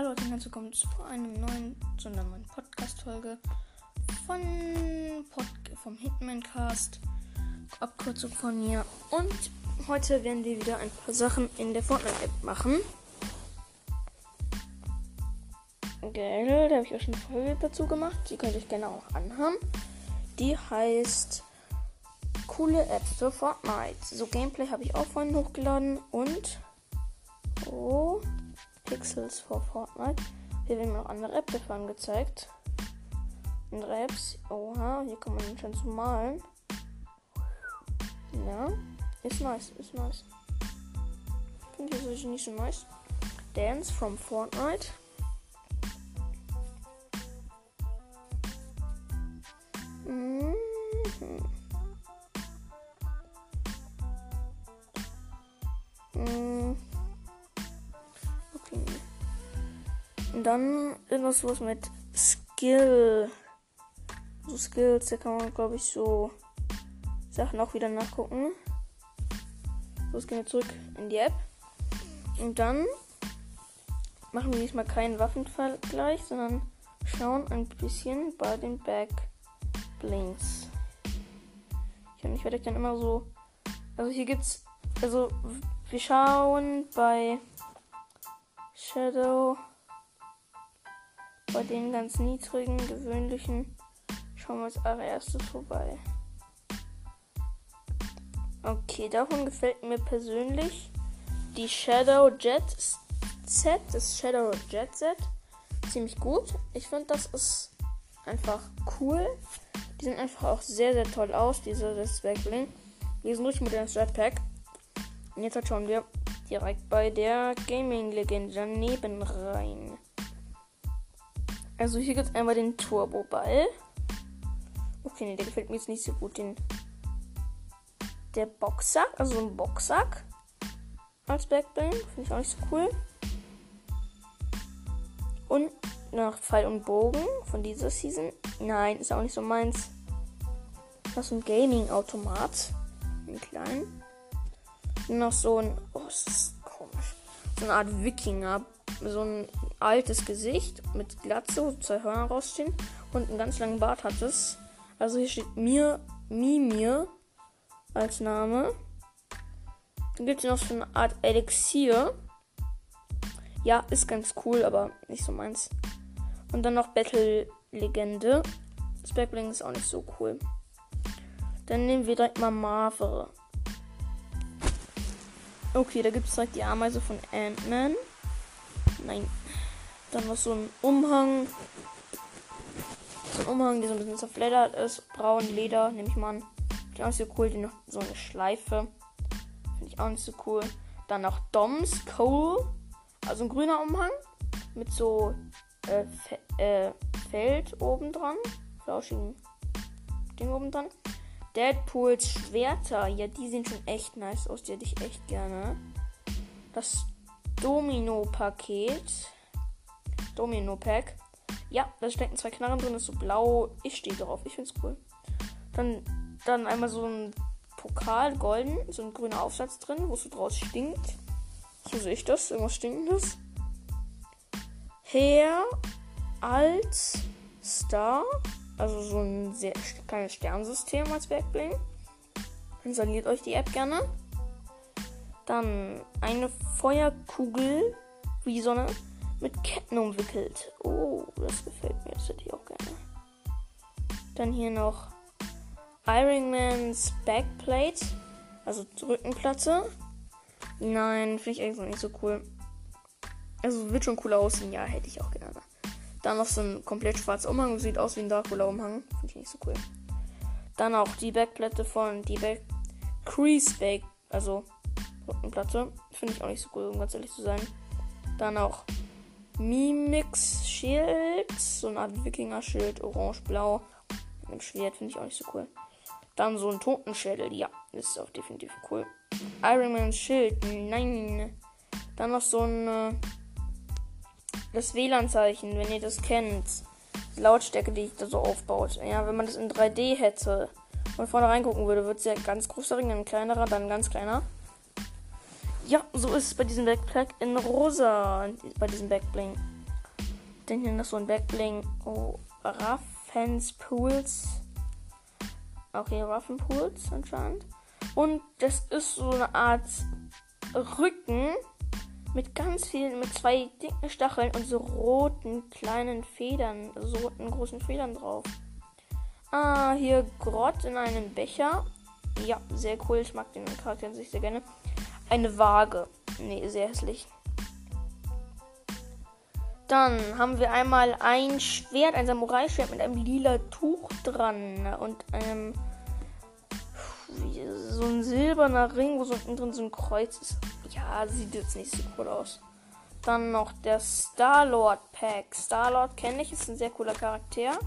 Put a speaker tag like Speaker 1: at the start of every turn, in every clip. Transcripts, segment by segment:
Speaker 1: Hallo und herzlich willkommen zu einem neuen, zu einer neuen Podcast-Folge von Pod vom Hitmancast. Abkürzung von mir. Und heute werden wir wieder ein paar Sachen in der Fortnite-App machen. Geil, da habe ich schon eine Folge dazu gemacht. Die könnt ihr euch gerne auch anhören. Die heißt Coole App für Fortnite. So Gameplay habe ich auch vorhin hochgeladen und oh, Pixels for Fortnite. Hier werden noch andere Apps angezeigt. Und Apps. Oha, hier kann man schon zu malen. Ja, ist nice, ist nice. Finde ich nicht so nice. Dance from Fortnite. Dann irgendwas was mit Skill. So Skills, da kann man glaube ich so Sachen auch wieder nachgucken. Jetzt gehen wir zurück in die App. Und dann machen wir diesmal keinen Waffenvergleich, sondern schauen ein bisschen bei den Backblinks. Ich werde dann immer so. Also hier gibt's. Also wir schauen bei Shadow. Bei den ganz niedrigen, gewöhnlichen. Schauen wir als allererstes vorbei. Okay, davon gefällt mir persönlich die Shadow Jet Set, das Shadow Jet Set, ziemlich gut. Ich finde, das ist einfach cool. Die sehen einfach auch sehr, sehr toll aus, diese das Backbling. Die sind richtig modernes Jetpack. Und jetzt schauen wir direkt bei der Gaming-Legende daneben rein. Also hier gibt es einmal den Turbo-Ball. Okay, nee, der gefällt mir jetzt nicht so gut. Den der Boxsack, also ein Boxsack als Backbling. Finde ich auch nicht so cool. Und noch Pfeil und Bogen von dieser Season. Nein, ist auch nicht so meins. Das ist ein Gaming-Automat. Ein kleinen. Noch so ein. Oh, das ist komisch. So eine Art Wikinger. So ein altes Gesicht mit Glatze, wo zwei Hörner rausstehen. Und einen ganz langen Bart hat es. Also hier steht mir, Mimir als Name. Dann gibt es noch so eine Art Elixier. Ja, ist ganz cool, aber nicht so meins. Und dann noch Battle-Legende. Das Backbling ist auch nicht so cool. Dann nehmen wir direkt mal Marvel. Okay, da gibt es direkt die Ameise von Ant-Man. Nein. Dann noch so ein Umhang. So ein Umhang, der so ein bisschen zerfleddert ist. Braun Leder, nehme ich mal an. Finde ich auch nicht so cool. Die noch so eine Schleife. Finde ich auch nicht so cool. Dann noch Doms Cole. Also ein grüner Umhang. Mit so äh, Fe äh, Feld oben dran. Flauschigen Ding oben dran. Deadpools Schwerter. Ja, die sehen schon echt nice aus. Die hätte ich echt gerne. Das Domino-Paket. Domino-Pack. Ja, da stecken zwei Knarren drin. Ist so blau. Ich stehe drauf. Ich finde es cool. Dann, dann einmal so ein Pokal, golden. So ein grüner Aufsatz drin, wo es so draus stinkt. So sehe ich das. Irgendwas Stinkendes. Herr als Star. Also so ein sehr kleines Sternsystem als Backbling. Installiert euch die App gerne. Dann eine Feuerkugel wie Sonne mit Ketten umwickelt. Oh, das gefällt mir. Das hätte ich auch gerne. Dann hier noch Ironmans Backplate. Also Rückenplatte. Nein, finde ich eigentlich nicht so cool. Also wird schon cool aussehen. Ja, hätte ich auch gerne. Dann noch so ein komplett schwarzer Umhang. Sieht aus wie ein Dracula-Umhang. Finde ich nicht so cool. Dann auch die Backplatte von die Back Crease Back. Also Rückenplatte. Finde ich auch nicht so cool, um ganz ehrlich zu sein. Dann auch Mimix Schild. So eine Art Wikinger-Schild. Orange-blau. Mit einem Schwert. Finde ich auch nicht so cool. Dann so ein Totenschädel. Ja, ist auch definitiv cool. Iron Man Schild. Nein. Dann noch so ein. Äh, das WLAN-Zeichen, wenn ihr das kennt. Die Lautstärke, die ich da so aufbaut. Ja, wenn man das in 3D hätte und vorne reingucken würde, wird es ja ganz großer Ring, dann kleinerer, dann ganz kleiner. Ja, so ist es bei diesem Backpack in rosa, bei diesem Backbling. Dann hier noch so ein Backbling. Oh, Raffens Pools. Okay, Raffenpools anscheinend. Und das ist so eine Art Rücken mit ganz vielen, mit zwei dicken Stacheln und so roten kleinen Federn, so roten großen Federn drauf. Ah, hier Grott in einem Becher. Ja, sehr cool. Ich mag den Charakter sich sehr gerne. Eine Waage. Nee, sehr hässlich. Dann haben wir einmal ein Schwert, ein Samurai-Schwert mit einem lila Tuch dran und einem so ein silberner Ring, wo so unten drin so ein Kreuz ist. Ja, sieht jetzt nicht so cool aus. Dann noch der Star-Lord Pack. Star-Lord kenne ich, ist ein sehr cooler Charakter.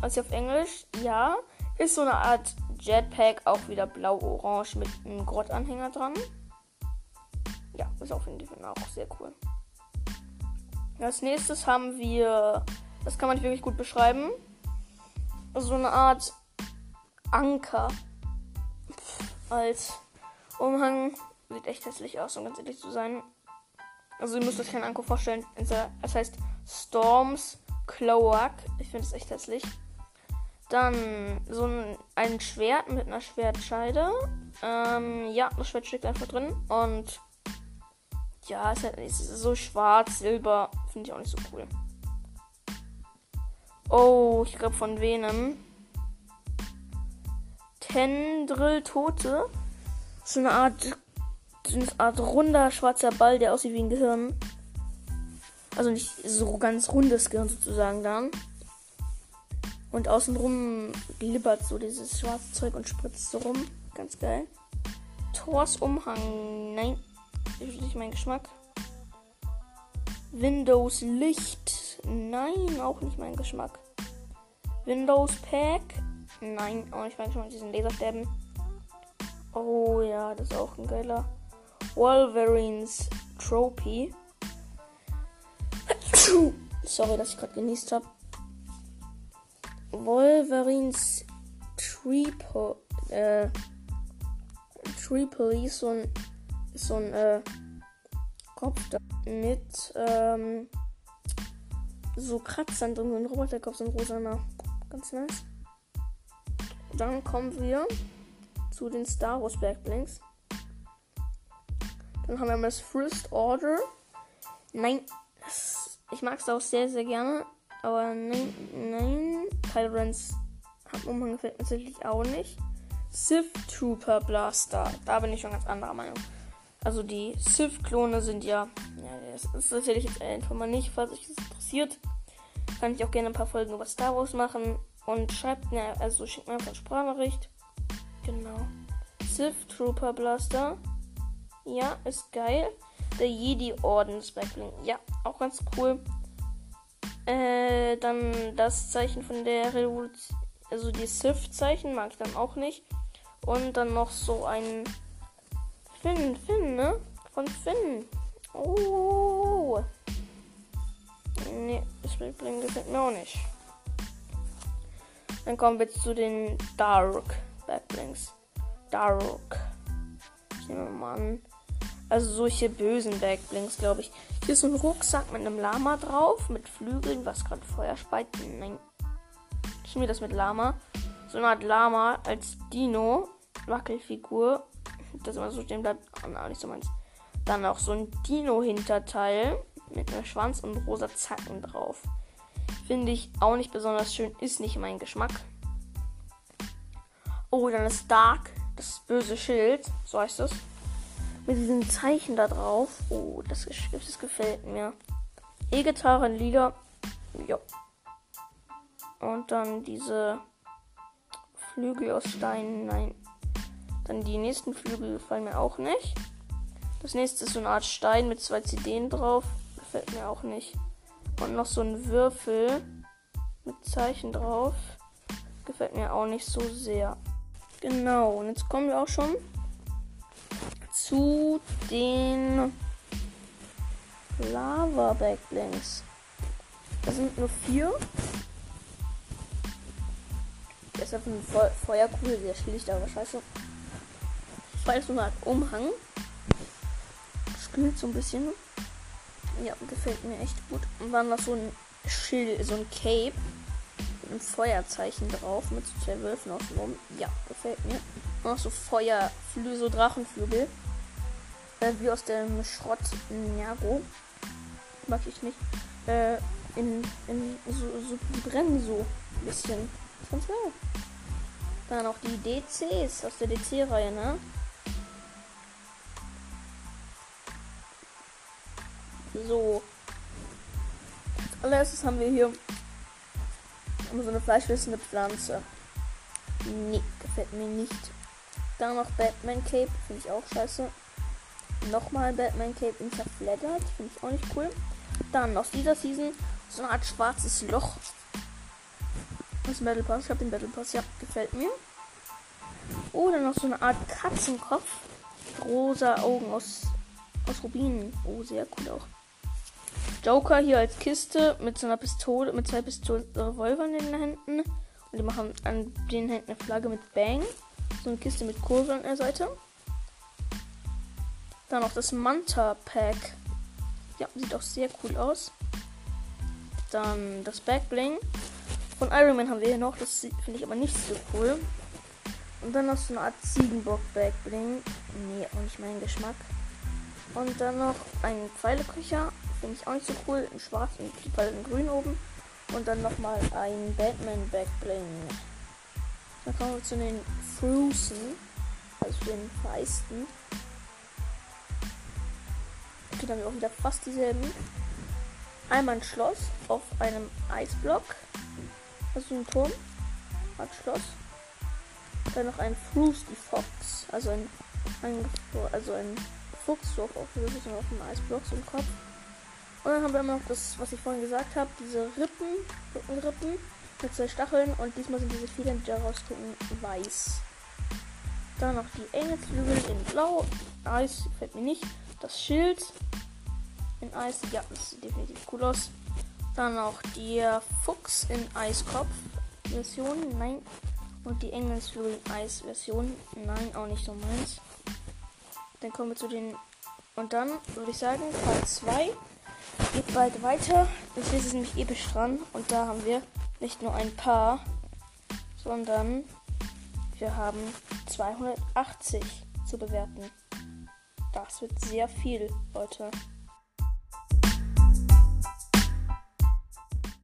Speaker 1: Also auf Englisch, ja. Ist so eine Art Jetpack, auch wieder blau-orange mit einem Grottanhänger dran. Ja, ist auf jeden Fall auch sehr cool. Als nächstes haben wir, das kann man nicht wirklich gut beschreiben, so eine Art Anker als Umhang. Sieht echt hässlich aus, um ganz ehrlich zu sein. Also ihr müsst euch keinen Anker vorstellen. Es heißt Storms Cloak. Ich finde es echt hässlich. Dann so ein, ein Schwert mit einer Schwertscheide. Ähm, ja, das Schwert steckt einfach drin. Und ja, ist halt ist so schwarz, silber. Finde ich auch nicht so cool. Oh, ich glaube von Venom. Tendril Tote. So eine Art, so eine Art runder schwarzer Ball, der aussieht wie ein Gehirn. Also nicht so ganz rundes Gehirn sozusagen dann. Und außenrum glibbert so dieses schwarze Zeug und spritzt so rum. Ganz geil. Thors Umhang. Nein, ist nicht mein Geschmack. Windows Licht. Nein, auch nicht mein Geschmack. Windows Pack. Nein, auch nicht mein Geschmack. Diesen Lasersterben. Oh ja, das ist auch ein geiler. Wolverines Trophy. Sorry, dass ich gerade genießt habe. Wolverines Triple. Äh, Triple ist so ein, so ein äh, Kopf mit ähm, so Kratzern drin, so ein Roboterkopf, so ein rosaner. Ganz nice. Dann kommen wir zu den Star Wars Backblinks. Dann haben wir das First Order. Nein, ich mag es auch sehr, sehr gerne. Aber nein, nein. Kylo Ren's Umhang gefällt mir tatsächlich auch nicht. Sith Trooper Blaster. Da bin ich schon ganz anderer Meinung. Also die Sith-Klone sind ja, ja, das ist natürlich jetzt einfach mal nicht, falls euch das interessiert. Kann ich auch gerne ein paar Folgen über Star Wars machen. Und schreibt mir, also schickt mir einfach eine Sprachnachricht. Genau. Sith Trooper Blaster. Ja, ist geil. Der Jedi Ordens Backbling. Ja, auch ganz cool. Äh, dann das Zeichen von der Revolution. Also die Sith-Zeichen mag ich dann auch nicht. Und dann noch so ein Finn, Finn, ne? Von Finn. Oh. Ne, das Bling gefällt mir auch nicht. Dann kommen wir zu den Dark Backblings. Dark. Ich nehme mal an. Also solche bösen Backblinks, glaube ich. Hier ist ein Rucksack mit einem Lama drauf, mit Flügeln, was gerade Feuer speit. Nein. Ich nehme das mit Lama. So eine Art Lama als Dino. Wackelfigur das immer so stehen bleibt. Oh, na, nicht so meins. Dann auch so ein Dino-Hinterteil mit einem Schwanz und rosa Zacken drauf. Finde ich auch nicht besonders schön, ist nicht mein Geschmack. Oh, dann ist Dark, das böse Schild, so heißt es. Mit diesen Zeichen da drauf. Oh, das, das gefällt mir. E-Gitarre Lieder. Ja. Und dann diese Flügel aus Steinen. Nein, dann die nächsten Flügel gefallen mir auch nicht. Das nächste ist so eine Art Stein mit zwei CDen drauf. Gefällt mir auch nicht. Und noch so ein Würfel mit Zeichen drauf. Gefällt mir auch nicht so sehr. Genau, und jetzt kommen wir auch schon zu den Lava Backblinks. Das sind nur vier. Auf dem Feuerkugel sehr schlicht, aber scheiße weil so Art Umhang. Spielt so ein bisschen. Ja, gefällt mir echt gut. Und dann noch so ein Schild, so ein Cape. Mit einem Feuerzeichen drauf. Mit so zwei Wölfen außenrum. Ja, gefällt mir. Und noch so Feuerflügel, so Drachenflügel. Äh, wie aus dem Schrott Nero. Mag ich nicht. Äh, in, in so, so, brennen so ein bisschen. Das ist ganz geil. Dann noch die DCs aus der DC-Reihe, ne? So. Als allererstes haben wir hier so eine fleischwissende Pflanze. Nee, gefällt mir nicht. Dann noch Batman Cape, finde ich auch scheiße. Nochmal Batman Cape in zerfleddert, finde ich auch nicht cool. Dann aus dieser Season so eine Art schwarzes Loch. Das Battle Pass, ich habe den Battle Pass, ja, gefällt mir. Oder noch so eine Art Katzenkopf. Rosa Augen aus, aus Rubinen. Oh, sehr cool auch. Joker hier als Kiste mit so einer Pistole, mit zwei Pistolen, Revolvern in den Händen. Und die machen an den Händen eine Flagge mit Bang. So eine Kiste mit Kurve an der Seite. Dann noch das Manta Pack. Ja, sieht auch sehr cool aus. Dann das Backbling. Von Iron Man haben wir hier noch. Das finde ich aber nicht so cool. Und dann noch so eine Art Ziegenbock Backbling. Nee, auch nicht mein Geschmack. Und dann noch ein Pfeileköcher. Finde ich auch nicht so cool. In schwarz und die Pfeile in grün oben. Und dann nochmal ein Batman Backbling. Dann kommen wir zu den Frusen. Also den Feisten. Okay, dann haben wir auch wieder fast dieselben. Einmal ein Schloss auf einem Eisblock. Also ein Turm. Ein Schloss. Dann noch ein Frosty Fox. Also ein, ein also ein Fuchs so auf, auf, auf dem Eisblock so im Kopf. Und dann haben wir immer noch das, was ich vorhin gesagt habe, diese Rippen, Rückenrippen mit zwei Stacheln und diesmal sind diese Federn, die daraus gucken, weiß. Dann noch die Engelsflügel in blau. Eis gefällt mir nicht. Das Schild in Eis. Ja, das sieht definitiv cool aus. Dann noch der Fuchs in Eiskopf-Version. Nein. Und die Engelsflügel in Eis-Version. Nein, auch nicht so meins. Dann kommen wir zu den. Und dann würde ich sagen, Part 2 geht bald weiter. Jetzt ist es nämlich episch dran. Und da haben wir nicht nur ein paar, sondern wir haben 280 zu bewerten. Das wird sehr viel, Leute.